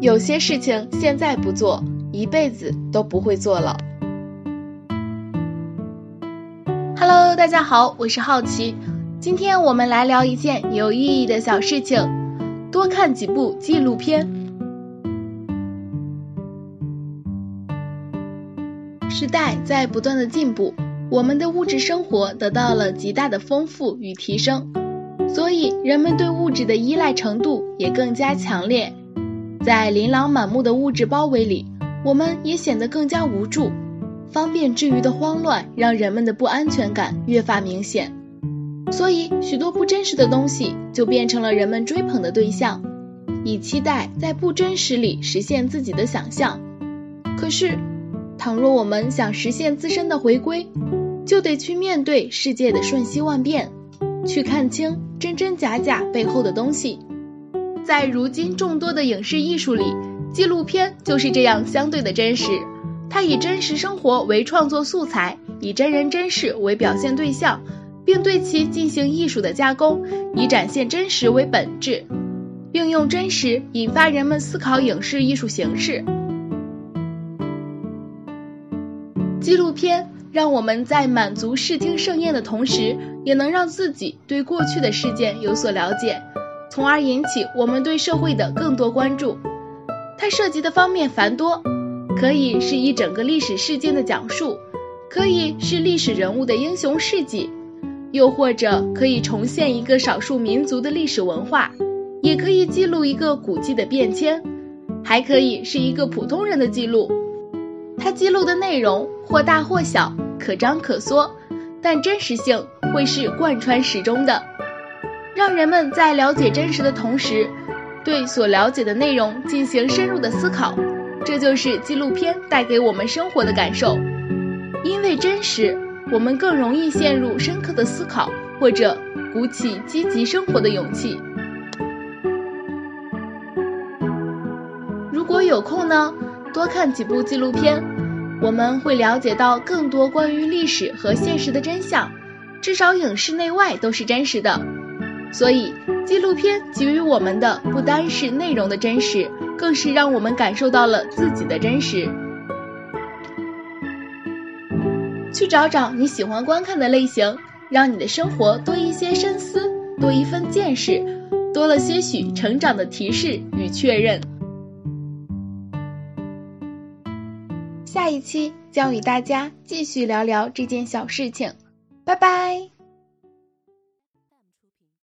有些事情现在不做，一辈子都不会做了。Hello，大家好，我是好奇，今天我们来聊一件有意义的小事情，多看几部纪录片。时代在不断的进步，我们的物质生活得到了极大的丰富与提升。所以，人们对物质的依赖程度也更加强烈，在琳琅满目的物质包围里，我们也显得更加无助。方便之余的慌乱，让人们的不安全感越发明显。所以，许多不真实的东西就变成了人们追捧的对象，以期待在不真实里实现自己的想象。可是，倘若我们想实现自身的回归，就得去面对世界的瞬息万变。去看清真真假假背后的东西，在如今众多的影视艺术里，纪录片就是这样相对的真实。它以真实生活为创作素材，以真人真事为表现对象，并对其进行艺术的加工，以展现真实为本质，并用真实引发人们思考影视艺术形式。纪录片。让我们在满足视听盛宴的同时，也能让自己对过去的事件有所了解，从而引起我们对社会的更多关注。它涉及的方面繁多，可以是一整个历史事件的讲述，可以是历史人物的英雄事迹，又或者可以重现一个少数民族的历史文化，也可以记录一个古迹的变迁，还可以是一个普通人的记录。它记录的内容或大或小，可张可缩，但真实性会是贯穿始终的，让人们在了解真实的同时，对所了解的内容进行深入的思考。这就是纪录片带给我们生活的感受。因为真实，我们更容易陷入深刻的思考，或者鼓起积极生活的勇气。如果有空呢？多看几部纪录片，我们会了解到更多关于历史和现实的真相，至少影视内外都是真实的。所以，纪录片给予我们的不单是内容的真实，更是让我们感受到了自己的真实。去找找你喜欢观看的类型，让你的生活多一些深思，多一份见识，多了些许成长的提示与确认。下一期将与大家继续聊聊这件小事情，拜拜。